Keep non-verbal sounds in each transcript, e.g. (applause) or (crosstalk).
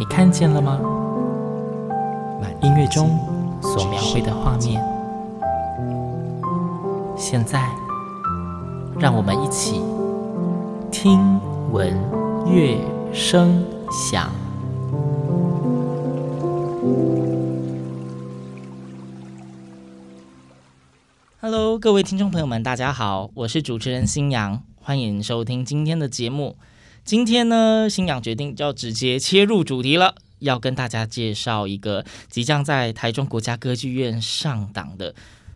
你看见了吗？万音乐中所描绘的画面，现在，让我们一起听闻乐声响。Hello，各位听众朋友们，大家好，我是主持人新阳，欢迎收听今天的节目。今天呢，新阳决定要直接切入主题了，要跟大家介绍一个即将在台中国家歌剧院上档的，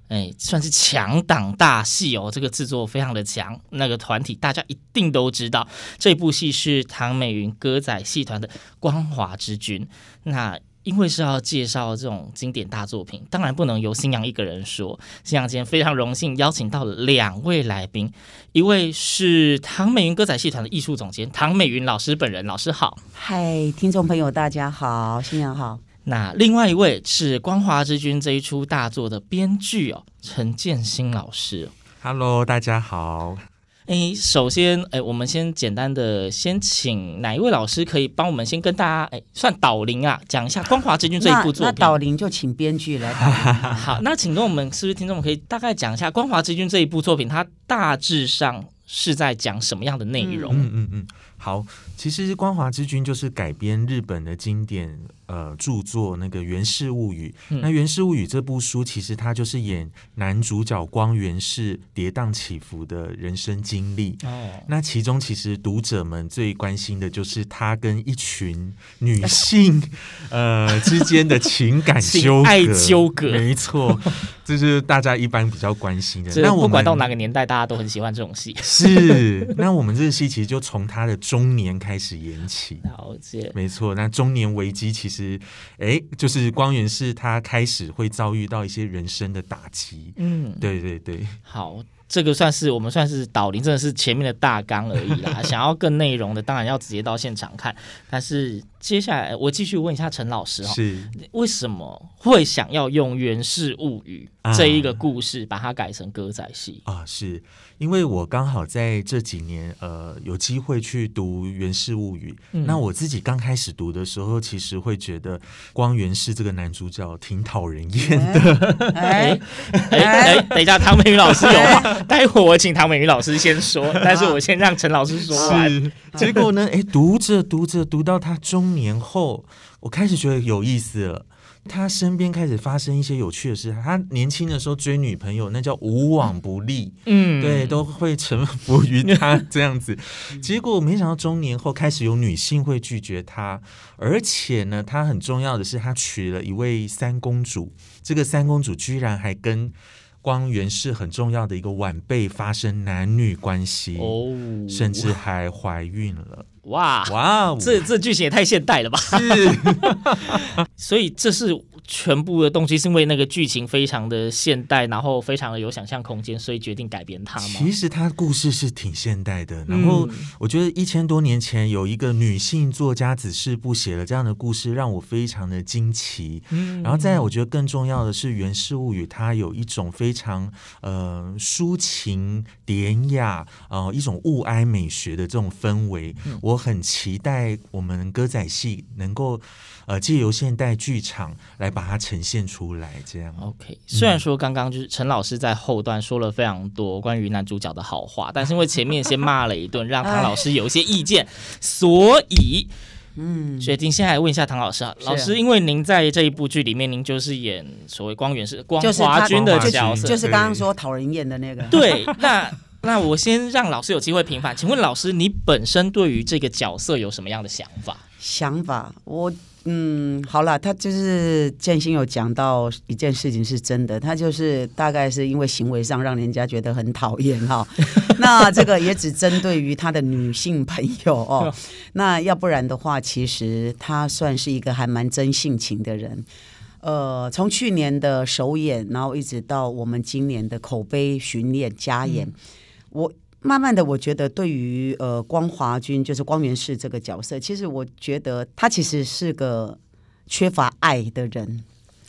哎，算是强档大戏哦。这个制作非常的强，那个团体大家一定都知道，这部戏是唐美云歌仔戏团的《光华之君》。那因为是要介绍这种经典大作品，当然不能由新阳一个人说。新阳今天非常荣幸邀请到了两位来宾，一位是唐美云歌仔戏团的艺术总监唐美云老师本人，老师好。嗨，听众朋友，大家好，新阳好。那另外一位是《光华之君》这一出大作的编剧哦，陈建新老师。Hello，大家好。哎，首先，哎，我们先简单的先请哪一位老师可以帮我们先跟大家，哎，算导灵啊，讲一下《光华之君》这一部作品。那导灵就请编剧来导。(laughs) 好，那请跟我们是不是听众们可以大概讲一下《光华之君》这一部作品，它大致上是在讲什么样的内容？嗯嗯嗯，好，其实《光华之君》就是改编日本的经典呃著作那个《源氏物语》。嗯、那《源氏物语》这部书，其实它就是演男主角光源氏跌宕起伏的人生经历。哦，那其中其实读者们最关心的就是他跟一群女性 (laughs) 呃之间的情感纠葛，爱纠葛，没错，这是大家一般比较关心的。那不管到哪个年代，大家都很喜欢这种戏。是，那我们这个戏其实就从他的中年开始延起。了解，没错。那中年危机其实，哎，就是光源是他开始会遭遇到一些人生的打击。嗯，对对对。好，这个算是我们算是导聆，真的是前面的大纲而已啦。(laughs) 想要更内容的，当然要直接到现场看。但是接下来我继续问一下陈老师哈，是。为什么会想要用《源氏物语》这一个故事把它改成歌仔戏？啊？是。因为我刚好在这几年呃有机会去读《源氏物语》嗯，那我自己刚开始读的时候，其实会觉得光源氏这个男主角挺讨人厌的。哎哎哎，等一下，唐美云老师有话，(laughs) 待会我请唐美云老师先说，(laughs) 但是我先让陈老师说完。是，结果呢？哎，(laughs) 读着读着读到他中年后，我开始觉得有意思了。他身边开始发生一些有趣的事。他年轻的时候追女朋友，那叫无往不利，嗯，对，都会臣服于他这样子。结果没想到中年后开始有女性会拒绝他，而且呢，他很重要的是，他娶了一位三公主。这个三公主居然还跟光源是很重要的一个晚辈发生男女关系，哦，甚至还怀孕了。哇哇，哦，这这剧情也太现代了吧！是，(laughs) 所以这是全部的动机，是因为那个剧情非常的现代，然后非常的有想象空间，所以决定改编它吗？其实它故事是挺现代的，然后我觉得一千多年前有一个女性作家子氏部写了这样的故事，让我非常的惊奇。嗯，然后再，我觉得更重要的是《源氏物语》，它有一种非常呃抒情典雅呃一种物哀美学的这种氛围，嗯。我很期待我们歌仔戏能够呃借由现代剧场来把它呈现出来，这样。OK，虽然说刚刚就是陈老师在后段说了非常多关于男主角的好话，但是因为前面先骂了一顿，让唐老师有一些意见，所以嗯，决定先来问一下唐老师啊，老师，因为您在这一部剧里面，您就是演所谓光源是光华君的角色，就是刚刚说讨人厌的那个。对，那。那我先让老师有机会平反，请问老师，你本身对于这个角色有什么样的想法？想法，我嗯，好了，他就是建新有讲到一件事情是真的，他就是大概是因为行为上让人家觉得很讨厌哈。(laughs) 那这个也只针对于他的女性朋友哦。(laughs) 那要不然的话，其实他算是一个还蛮真性情的人。呃，从去年的首演，然后一直到我们今年的口碑巡演加演，嗯、我慢慢的我觉得，对于呃光华君就是光源氏这个角色，其实我觉得他其实是个缺乏爱的人。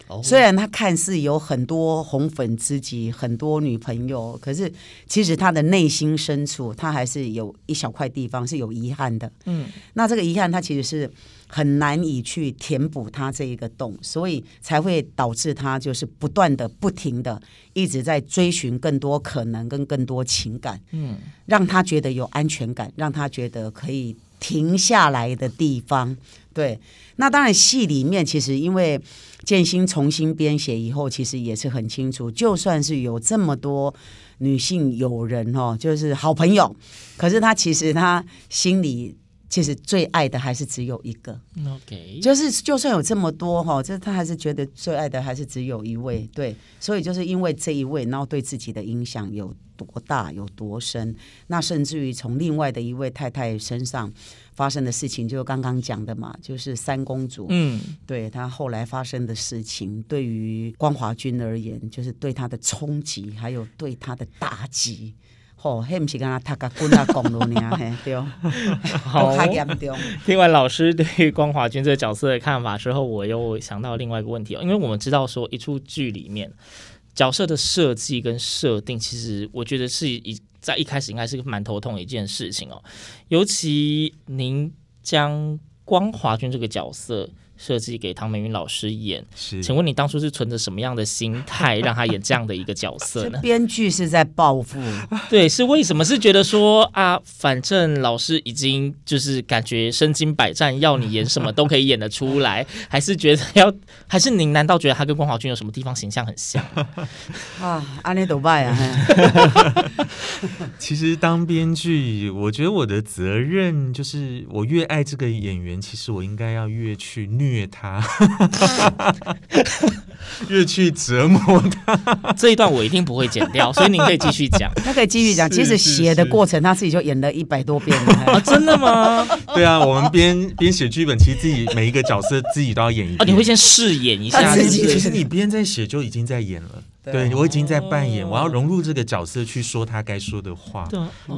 哦、虽然他看似有很多红粉知己，很多女朋友，可是其实他的内心深处，他还是有一小块地方是有遗憾的。嗯，那这个遗憾，他其实是。很难以去填补他这一个洞，所以才会导致他就是不断的、不停的一直在追寻更多可能跟更多情感，嗯，让他觉得有安全感，让他觉得可以停下来的地方。对，那当然戏里面其实因为建新重新编写以后，其实也是很清楚，就算是有这么多女性友人哦，就是好朋友，可是他其实他心里。其实最爱的还是只有一个，OK，就是就算有这么多哈，就是他还是觉得最爱的还是只有一位，对，所以就是因为这一位，然后对自己的影响有多大，有多深，那甚至于从另外的一位太太身上发生的事情，就刚刚讲的嘛，就是三公主，嗯，对她后来发生的事情，对于光华君而言，就是对她的冲击，还有对她的打击。哦，嘿，不是跟他他个滚啊公路呢，嘿，对，(laughs) 好严重。听完老师对于光华君这个角色的看法之后，我又想到另外一个问题哦，因为我们知道说一出剧里面角色的设计跟设定，其实我觉得是一在一开始应该是个蛮头痛的一件事情哦，尤其您将光华君这个角色。设计给唐美云老师演，是，请问你当初是存着什么样的心态让他演这样的一个角色呢？(laughs) 编剧是在报复，(laughs) 对，是为什么？是觉得说啊，反正老师已经就是感觉身经百战，要你演什么都可以演得出来，(laughs) 还是觉得要？还是您难道觉得他跟光华君有什么地方形象很像啊？安妮多拜啊！其实当编剧，我觉得我的责任就是，我越爱这个演员，其实我应该要越去虐他，(laughs) 越去折磨他。这一段我一定不会剪掉，所以您可以继续讲。(laughs) 他可以继续讲。其实写的过程，他自己就演了一百多遍了。啊，(laughs) 真的吗？对啊，我们边边写剧本，其实自己每一个角色自己都要演一遍。哦，你会先试演一下。其实你边在写就已经在演了。对，我已经在扮演，我要融入这个角色去说他该说的话。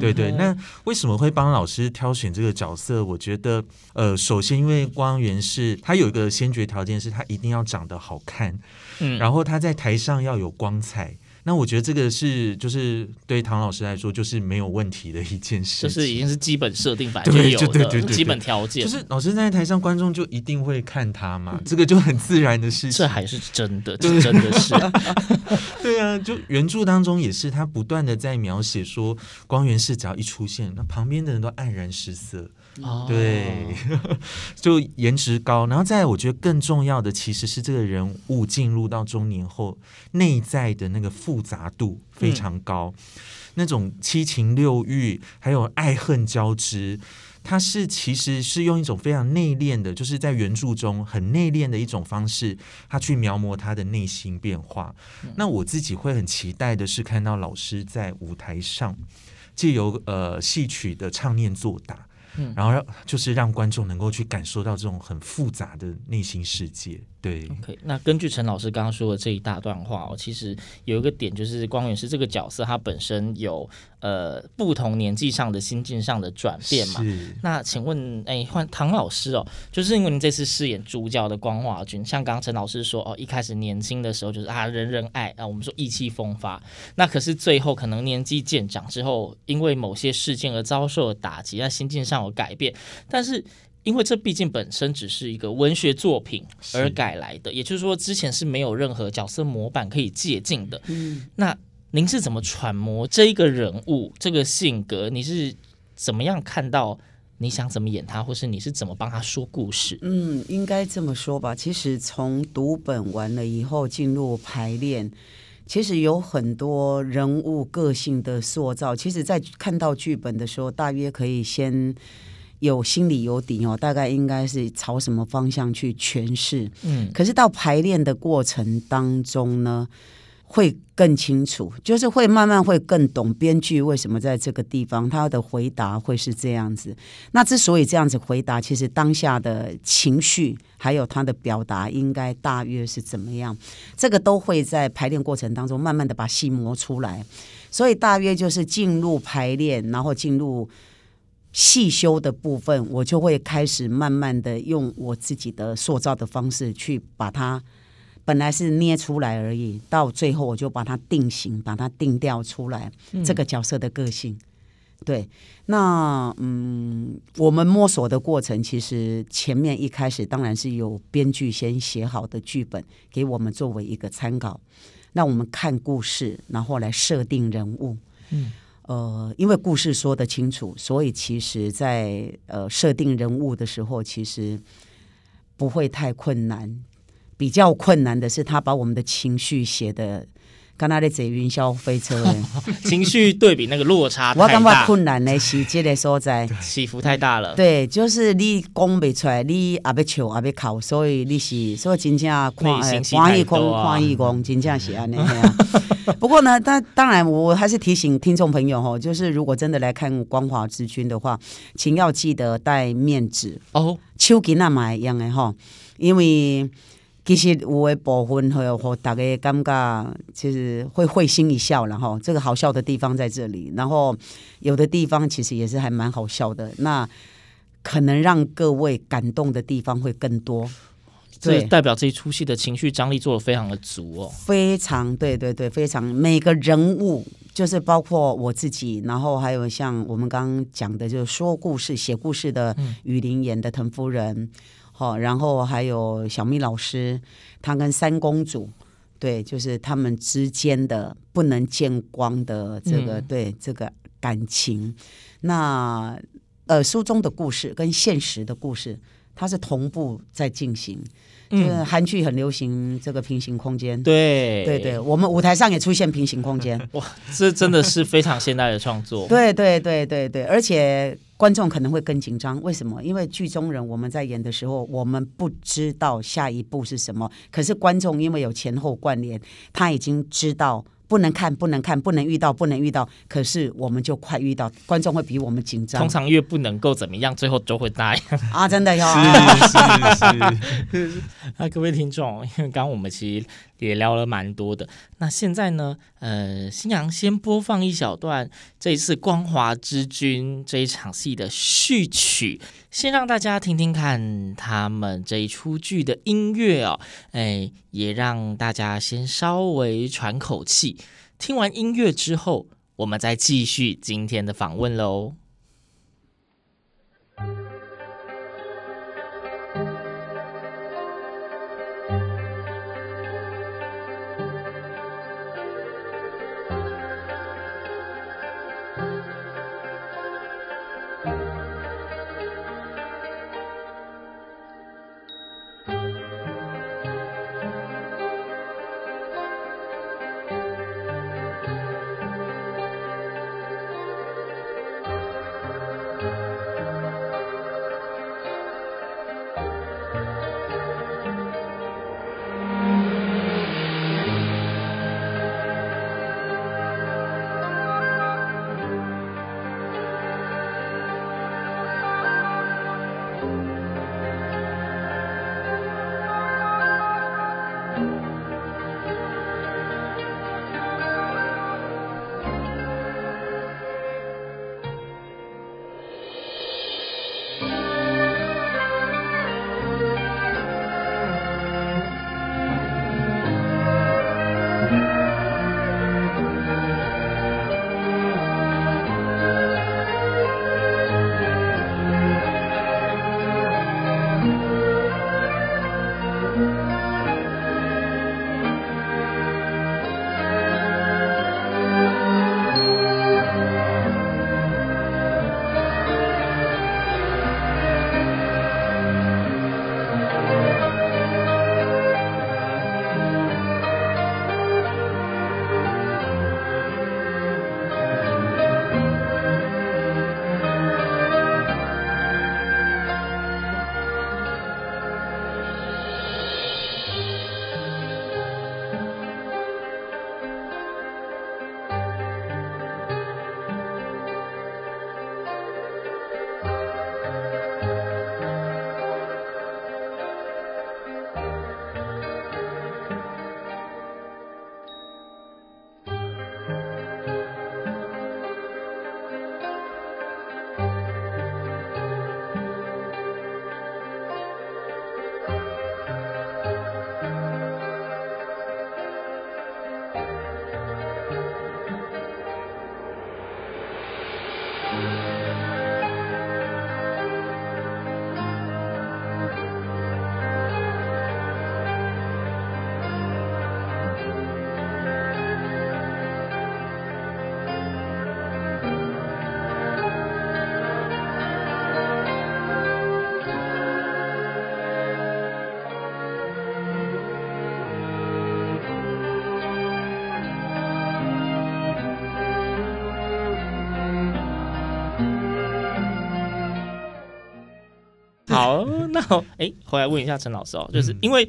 对对，那为什么会帮老师挑选这个角色？我觉得，呃，首先因为光源是他有一个先决条件，是他一定要长得好看，嗯，然后他在台上要有光彩。那我觉得这个是，就是对唐老师来说，就是没有问题的一件事，就是已经是基本设定，反正就有的基本条件。就是老师在台上，观众就一定会看他嘛，这个就很自然的事情。这还是真的，这真的是。(laughs) (laughs) 对啊，就原著当中也是，他不断的在描写说，光源氏只要一出现，那旁边的人都黯然失色。哦，对，(laughs) 就颜值高，然后再我觉得更重要的其实是这个人物进入到中年后，内在的那个复杂度非常高，嗯、那种七情六欲还有爱恨交织，他是其实是用一种非常内敛的，就是在原著中很内敛的一种方式，他去描摹他的内心变化。嗯、那我自己会很期待的是看到老师在舞台上借由呃戏曲的唱念做打。然后让就是让观众能够去感受到这种很复杂的内心世界。对，OK。那根据陈老师刚刚说的这一大段话哦，其实有一个点就是光源氏这个角色，他本身有呃不同年纪上的心境上的转变嘛。那请问，哎，换唐老师哦，就是因为您这次饰演主角的光华君，像刚刚陈老师说哦，一开始年轻的时候就是啊人人爱啊，我们说意气风发。那可是最后可能年纪渐长之后，因为某些事件而遭受了打击，那心境上有改变，但是。因为这毕竟本身只是一个文学作品而改来的，也就是说之前是没有任何角色模板可以借鉴的。嗯，那您是怎么揣摩这一个人物这个性格？你是怎么样看到你想怎么演他，或是你是怎么帮他说故事？嗯，应该这么说吧。其实从读本完了以后进入排练。其实有很多人物个性的塑造。其实，在看到剧本的时候，大约可以先有心里有底哦，大概应该是朝什么方向去诠释。嗯，可是到排练的过程当中呢，会更清楚，就是会慢慢会更懂编剧为什么在这个地方他的回答会是这样子。那之所以这样子回答，其实当下的情绪还有他的表达应该大约是怎么样，这个都会在排练过程当中慢慢的把戏磨出来。所以大约就是进入排练，然后进入戏修的部分，我就会开始慢慢的用我自己的塑造的方式去把它。本来是捏出来而已，到最后我就把它定型，把它定调出来。嗯、这个角色的个性，对，那嗯，我们摸索的过程，其实前面一开始当然是有编剧先写好的剧本给我们作为一个参考，那我们看故事，然后来设定人物。嗯，呃，因为故事说得清楚，所以其实在呃设定人物的时候，其实不会太困难。比较困难的是，他把我们的情绪写的，刚才在坐云霄飞车，(laughs) 情绪对比那个落差 (laughs) 太大。我感觉困难的是这个所在 (laughs) 起伏太大了。对，就是你讲不出来，你也要笑也要哭，所以你是所以真正看欢喜空欢喜空，真正是安尼。不过呢，但当然我还是提醒听众朋友吼，就是如果真的来看《光华之君》的话，请要记得带面纸哦，手巾那买一样的哈，因为。其实有的部分会让大家感觉，其实会会心一笑，然后这个好笑的地方在这里。然后有的地方其实也是还蛮好笑的，那可能让各位感动的地方会更多。这代表这一出戏的情绪张力做的非常的足哦，非常对对对，非常每个人物就是包括我自己，然后还有像我们刚刚讲的，就是说故事、写故事的雨林演的滕夫人。嗯好，然后还有小蜜老师，她跟三公主，对，就是他们之间的不能见光的这个、嗯、对这个感情。那呃，书中的故事跟现实的故事，它是同步在进行。嗯，就是韩剧很流行这个平行空间。对对对，我们舞台上也出现平行空间。(laughs) 哇，这真的是非常现代的创作。对对对对对，而且。观众可能会更紧张，为什么？因为剧中人我们在演的时候，我们不知道下一步是什么。可是观众因为有前后关联，他已经知道不能看，不能看，不能遇到，不能遇到。可是我们就快遇到，观众会比我们紧张。通常越不能够怎么样，最后就会那样啊！真的哟。是是是。那各位听众，因为刚刚我们其实。也聊了蛮多的，那现在呢？呃，新阳先播放一小段这一次《光华之君》这一场戏的序曲，先让大家听听看他们这一出剧的音乐哦，哎，也让大家先稍微喘口气。听完音乐之后，我们再继续今天的访问喽。好，那哎，回来问一下陈老师哦，就是因为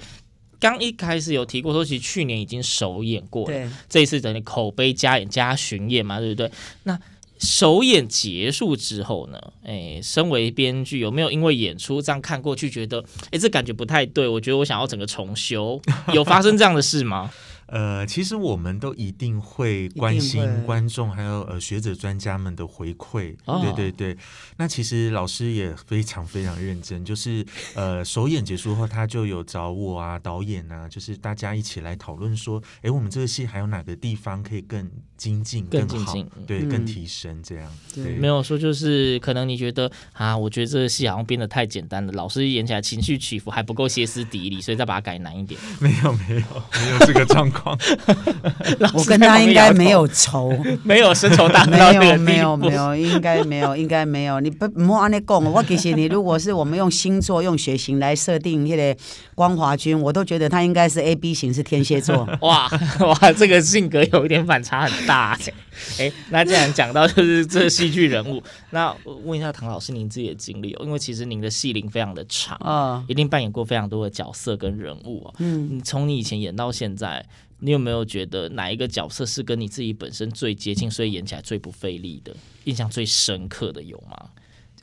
刚一开始有提过说，其实去年已经首演过了，这一次等于口碑加演加巡演嘛，对不对？那首演结束之后呢？哎，身为编剧，有没有因为演出这样看过去，觉得哎，这感觉不太对？我觉得我想要整个重修，有发生这样的事吗？呃，其实我们都一定会关心观众还有呃学者专家们的回馈，哦、对对对。那其实老师也非常非常认真，就是呃首演结束后，他就有找我啊导演啊，就是大家一起来讨论说，哎，我们这个戏还有哪个地方可以更精进、更好，更精进，对，嗯、更提升这样。对，没有说就是可能你觉得啊，我觉得这个戏好像编得太简单了，老师演起来情绪起伏还不够歇斯底里，所以再把它改难一点。(laughs) 没有没有没有这个状况。(laughs) 我跟他应该没有仇，(laughs) 没有深仇大恨，没有没有没有，应该没有应该没有。你不莫按你讲，我其实你如果是我们用星座用血型来设定那个光华君，我都觉得他应该是 A B 型，是天蝎座。(laughs) 哇哇，这个性格有一点反差很大。哎，那既然讲到就是这戏剧人物，那我问一下唐老师您自己的经历哦，因为其实您的戏龄非常的长啊，一定扮演过非常多的角色跟人物哦。嗯，你从你以前演到现在。你有没有觉得哪一个角色是跟你自己本身最接近，所以演起来最不费力的，印象最深刻的有吗？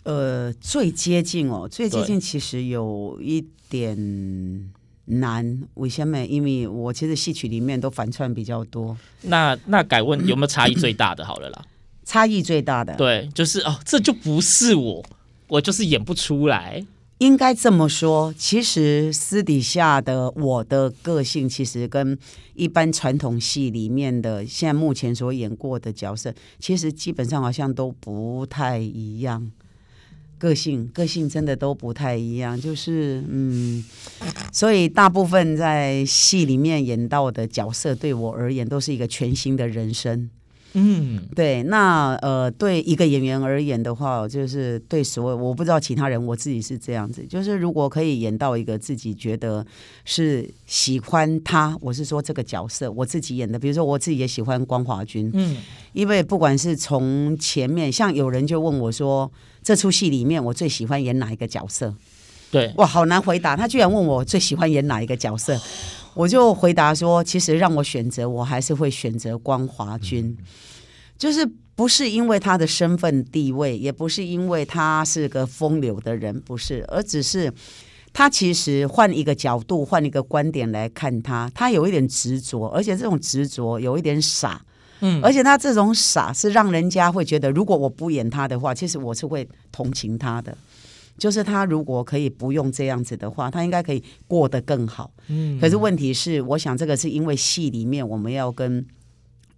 呃，最接近哦，最接近其实有一点难。为什么？因为我其实戏曲里面都反串比较多。那那改问有没有差异最大的？好了啦，差异最大的，对，就是哦，这就不是我，我就是演不出来。应该这么说，其实私底下的我的个性，其实跟一般传统戏里面的现在目前所演过的角色，其实基本上好像都不太一样。个性个性真的都不太一样，就是嗯，所以大部分在戏里面演到的角色，对我而言都是一个全新的人生。嗯，对，那呃，对一个演员而言的话，就是对所有我不知道其他人，我自己是这样子，就是如果可以演到一个自己觉得是喜欢他，我是说这个角色我自己演的，比如说我自己也喜欢光华君，嗯，因为不管是从前面，像有人就问我说，这出戏里面我最喜欢演哪一个角色？对，哇，好难回答，他居然问我最喜欢演哪一个角色。我就回答说，其实让我选择，我还是会选择光华君，就是不是因为他的身份地位，也不是因为他是个风流的人，不是，而只是他其实换一个角度，换一个观点来看他，他有一点执着，而且这种执着有一点傻，嗯，而且他这种傻是让人家会觉得，如果我不演他的话，其实我是会同情他的。就是他如果可以不用这样子的话，他应该可以过得更好。嗯，可是问题是，我想这个是因为戏里面我们要跟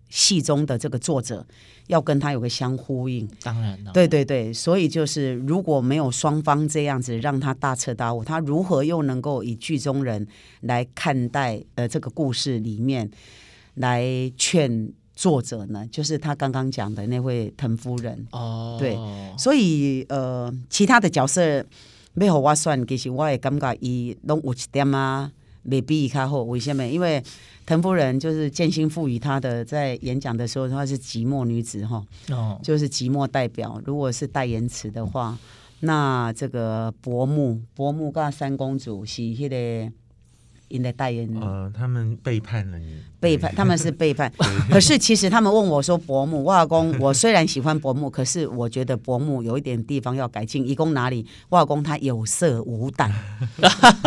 戏中的这个作者要跟他有个相呼应。当然了，对对对，所以就是如果没有双方这样子让他大彻大悟，他如何又能够以剧中人来看待呃这个故事里面来劝？作者呢，就是他刚刚讲的那位滕夫人哦，对，所以呃，其他的角色没有我算，其实我也感觉伊拢有一点啊，未必伊较好。为什么？因为滕夫人就是建新赋予她的，在演讲的时候，她是寂寞女子哈，哦，就是寂寞代表。如果是代言词的话，那这个伯母，伯母跟三公主是迄个。因的代言人，呃，他们背叛了你，背叛，他们是背叛。(laughs) 可是其实他们问我说：“伯母，我老公，我虽然喜欢伯母，可是我觉得伯母有一点地方要改进。一共哪里？我老公他有色无胆，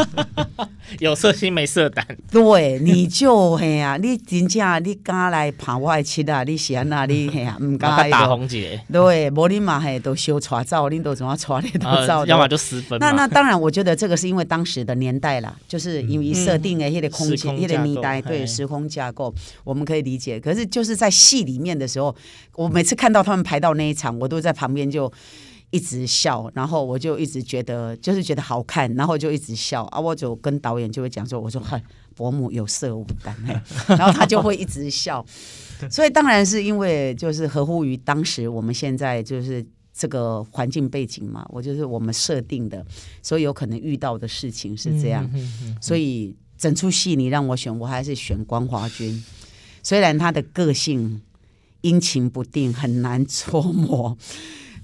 (laughs) 有色心没色胆。对，你就嘿呀、啊，你真正你敢来爬我的漆啊？你嫌哪里嘿呀？唔敢 (laughs) 打红姐。对，无你嘛嘿都修传照，你都怎么传你都照，要么就私分。那那当然，我觉得这个是因为当时的年代啦，就是因为色。设定的一些空间，一些年代，对时空架构，我们可以理解。可是就是在戏里面的时候，我每次看到他们排到那一场，我都在旁边就一直笑，然后我就一直觉得就是觉得好看，然后就一直笑啊。我就跟导演就会讲说：“我说嗨，伯母有色无胆。(laughs) ”然后他就会一直笑。所以当然是因为就是合乎于当时我们现在就是。这个环境背景嘛，我就是我们设定的，所以有可能遇到的事情是这样，所以整出戏你让我选，我还是选光华君。虽然他的个性阴晴不定，很难捉摸，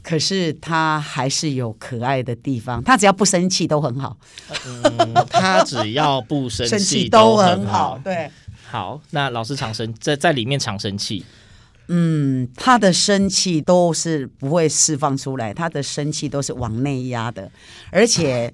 可是他还是有可爱的地方，他只要不生气都很好，嗯，他只要不生生气气都很很好。对，好，那老师常生在在里面常生气，嗯，他的生气都是不会释放出来，他的生气都是往内压的，而且。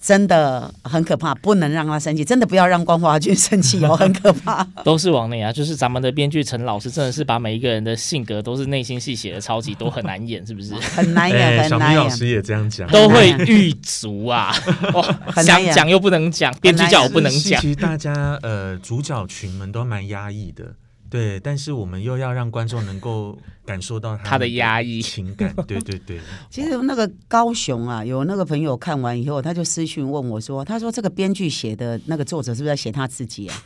真的很可怕，不能让他生气。真的不要让光华君生气哦，(laughs) 很可怕。都是王内啊，就是咱们的编剧陈老师，真的是把每一个人的性格都是内心戏写的超级多，很难演，是不是？(laughs) 很难演，哎、很难演。小米老师也这样讲，都会狱足啊，(laughs) 很想讲又不能讲，编剧叫我不能讲。其实大家呃，主角群们都蛮压抑的。对，但是我们又要让观众能够感受到他的压抑情感。对对对。(laughs) 其实那个高雄啊，有那个朋友看完以后，他就私讯问我说：“他说这个编剧写的那个作者是不是在写他自己啊？”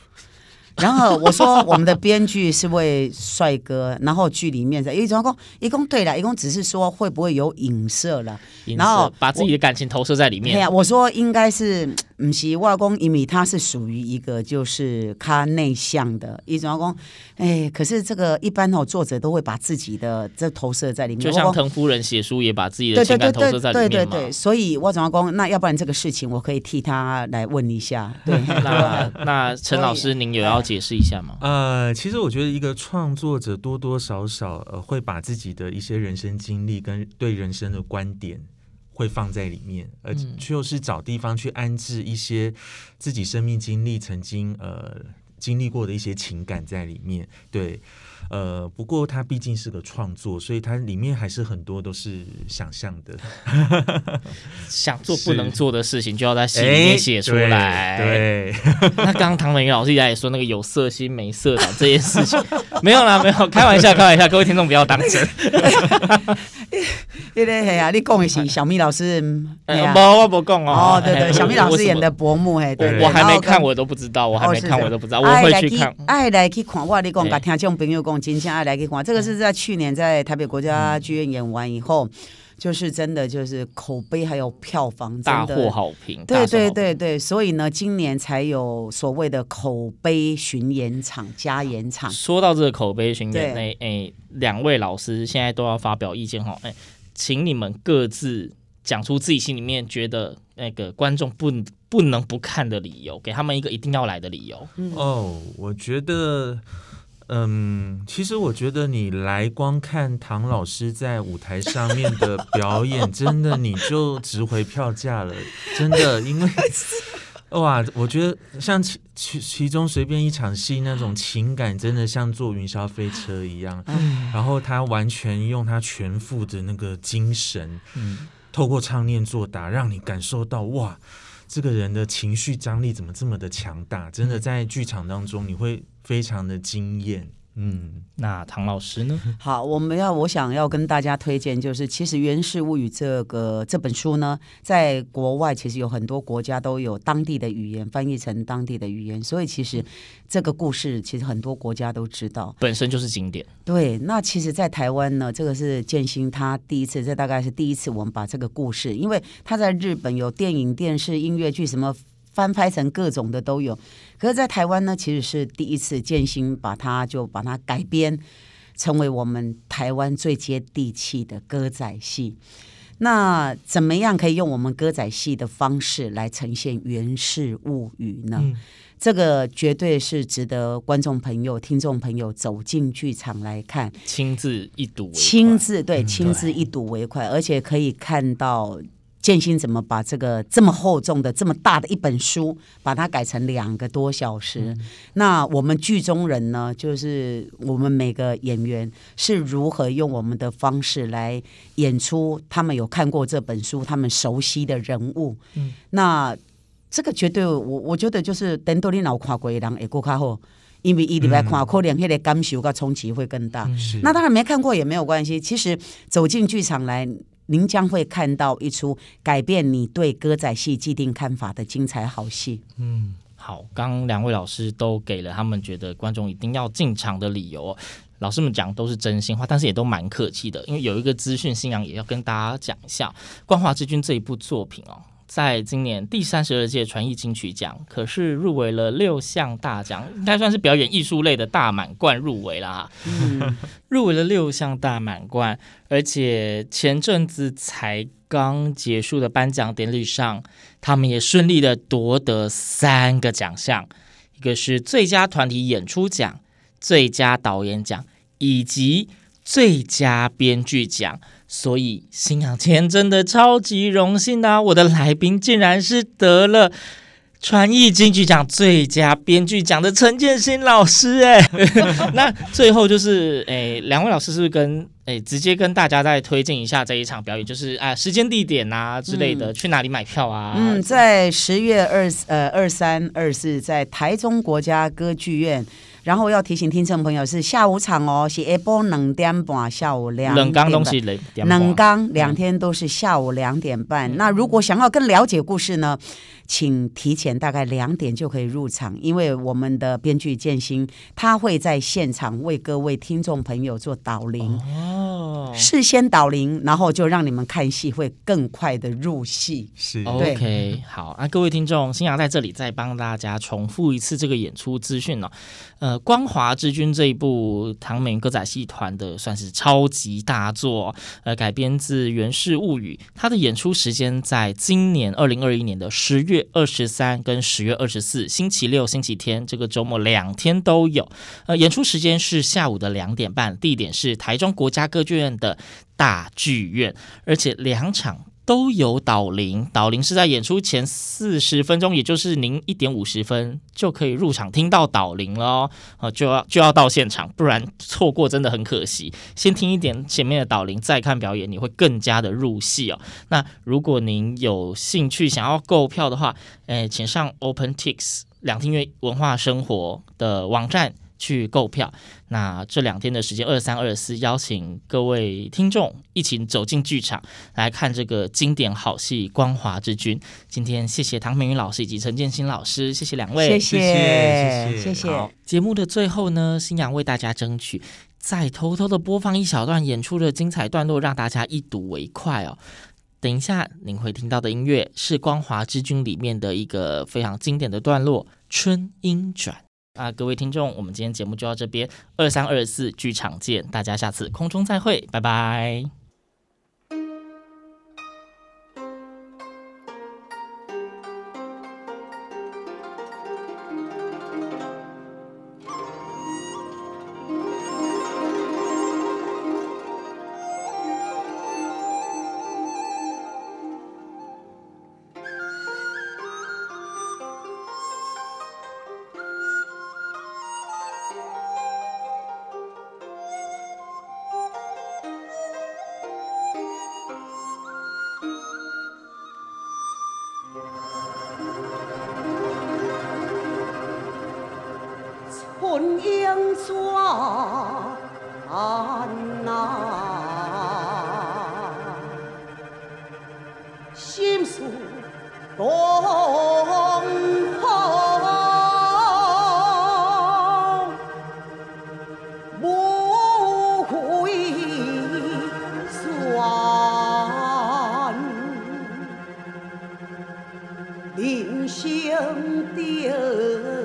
然后我说：“我们的编剧是位帅哥。”然后剧里面在一共一共对了，一共只是说会不会有影射了，然后把自己的感情投射在里面。对呀，我说应该是。不是，外公因为他是属于一个就是他内向的一种公，哎，可是这个一般哦，作者都会把自己的这投射在里面，就像滕夫人写书也把自己的情感投射在里面嘛。对对对，对，对，对，所以外公公，那要不然这个事情我可以替他来问一下。对，(laughs) 那那陈老师，您有要解释一下吗？呃，其实我觉得一个创作者多多少少呃会把自己的一些人生经历跟对人生的观点。会放在里面，而就是找地方去安置一些自己生命经历曾经呃经历过的一些情感在里面，对。呃，不过它毕竟是个创作，所以它里面还是很多都是想象的。(laughs) 想做不能做的事情，就要在心里面写出来。对，对 (laughs) 那刚刚唐美云老师也说那个有色心没色胆这件事情，(laughs) 没有啦，没有，开玩笑，开玩笑，各位听众不要当真。对对对啊，你讲的是小米老师，没我不讲哦。哦，对对，小米老师演的伯母，嘿，对，我还没看，我都不知道，我还没看，我都不知道，我会去看。爱来去看，我你讲，甲听众朋友讲。真正爱来去看，这个是在去年在台北国家剧院演完以后，嗯、就是真的就是口碑还有票房大获好评。对对对对，所以呢，今年才有所谓的口碑巡演场加演场。说到这个口碑巡演，哎哎，两位老师现在都要发表意见哈，哎，请你们各自讲出自己心里面觉得那个观众不不能不看的理由，给他们一个一定要来的理由。嗯、哦，我觉得。嗯，其实我觉得你来光看唐老师在舞台上面的表演，(laughs) 真的你就值回票价了，真的，因为 (laughs) 哇，我觉得像其其其中随便一场戏那种情感，真的像坐云霄飞车一样，然后他完全用他全副的那个精神，嗯，透过唱念做打，让你感受到哇。这个人的情绪张力怎么这么的强大？真的在剧场当中，你会非常的惊艳。嗯，那唐老师呢？(laughs) 好，我们要我想要跟大家推荐，就是其实《源氏物语》这个这本书呢，在国外其实有很多国家都有当地的语言翻译成当地的语言，所以其实这个故事其实很多国家都知道，本身就是经典。对，那其实，在台湾呢，这个是建新他第一次，这大概是第一次我们把这个故事，因为他在日本有电影、电视、音乐剧什么。翻拍成各种的都有，可是，在台湾呢，其实是第一次建新把它就把它改编成为我们台湾最接地气的歌仔戏。那怎么样可以用我们歌仔戏的方式来呈现《源氏物语》呢？嗯、这个绝对是值得观众朋友、听众朋友走进剧场来看，亲自一睹为快，亲自对，亲自一睹为快，而且可以看到。建新怎么把这个这么厚重的、这么大的一本书，把它改成两个多小时？嗯、那我们剧中人呢，就是我们每个演员是如何用我们的方式来演出他们有看过这本书、他们熟悉的人物？嗯、那这个绝对，我我觉得就是等到你老看过的人会过卡好，因为一礼拜看，嗯、可能那个感受跟冲击会更大。嗯、那当然没看过也没有关系，其实走进剧场来。您将会看到一出改变你对歌仔戏既定看法的精彩好戏。嗯，好，刚两位老师都给了他们觉得观众一定要进场的理由。老师们讲都是真心话，但是也都蛮客气的。因为有一个资讯，信仰也要跟大家讲一下《光华之君》这一部作品哦。在今年第三十二届传艺金曲奖，可是入围了六项大奖，应该算是表演艺术类的大满贯入围啦。嗯，(laughs) 入围了六项大满贯，而且前阵子才刚结束的颁奖典礼上，他们也顺利的夺得三个奖项，一个是最佳团体演出奖、最佳导演奖以及最佳编剧奖。所以，星洋今天真的超级荣幸呐、啊！我的来宾竟然是得了传艺金曲奖最佳编剧奖的陈建新老师哎。(laughs) 那最后就是哎，两位老师是不是跟哎直接跟大家再推荐一下这一场表演？就是啊，时间、地点啊之类的，嗯、去哪里买票啊？嗯，在十月二呃二三二四，在台中国家歌剧院。然后要提醒听众朋友是下午场哦，是 A 波两点半，下午两点半。冷是冷刚两天都是下午两点半。嗯、那如果想要更了解故事呢，请提前大概两点就可以入场，因为我们的编剧建新他会在现场为各位听众朋友做导聆哦，事先导聆，然后就让你们看戏会更快的入戏。是，OK，好，那各位听众，新阳在这里再帮大家重复一次这个演出资讯哦，呃。《光华之君》这一部唐美歌仔戏团的算是超级大作，呃，改编自《源氏物语》。它的演出时间在今年二零二一年的十月二十三跟十月二十四，星期六、星期天这个周末两天都有。呃，演出时间是下午的两点半，地点是台中国家歌剧院的大剧院，而且两场。都有导聆，导聆是在演出前四十分钟，也就是您一点五十分就可以入场听到导聆了哦，就要就要到现场，不然错过真的很可惜。先听一点前面的导聆，再看表演，你会更加的入戏哦。那如果您有兴趣想要购票的话，诶，请上 OpenTix 两厅院文化生活的网站。去购票，那这两天的时间，二三二四，邀请各位听众一起走进剧场来看这个经典好戏《光华之君》。今天谢谢唐明宇老师以及陈建新老师，谢谢两位，谢谢谢谢谢谢。好，节目的最后呢，新阳为大家争取再偷偷的播放一小段演出的精彩段落，让大家一睹为快哦。等一下，您会听到的音乐是《光华之君》里面的一个非常经典的段落《春莺转》。啊，各位听众，我们今天节目就到这边，二三二四剧场见，大家下次空中再会，拜拜。人生的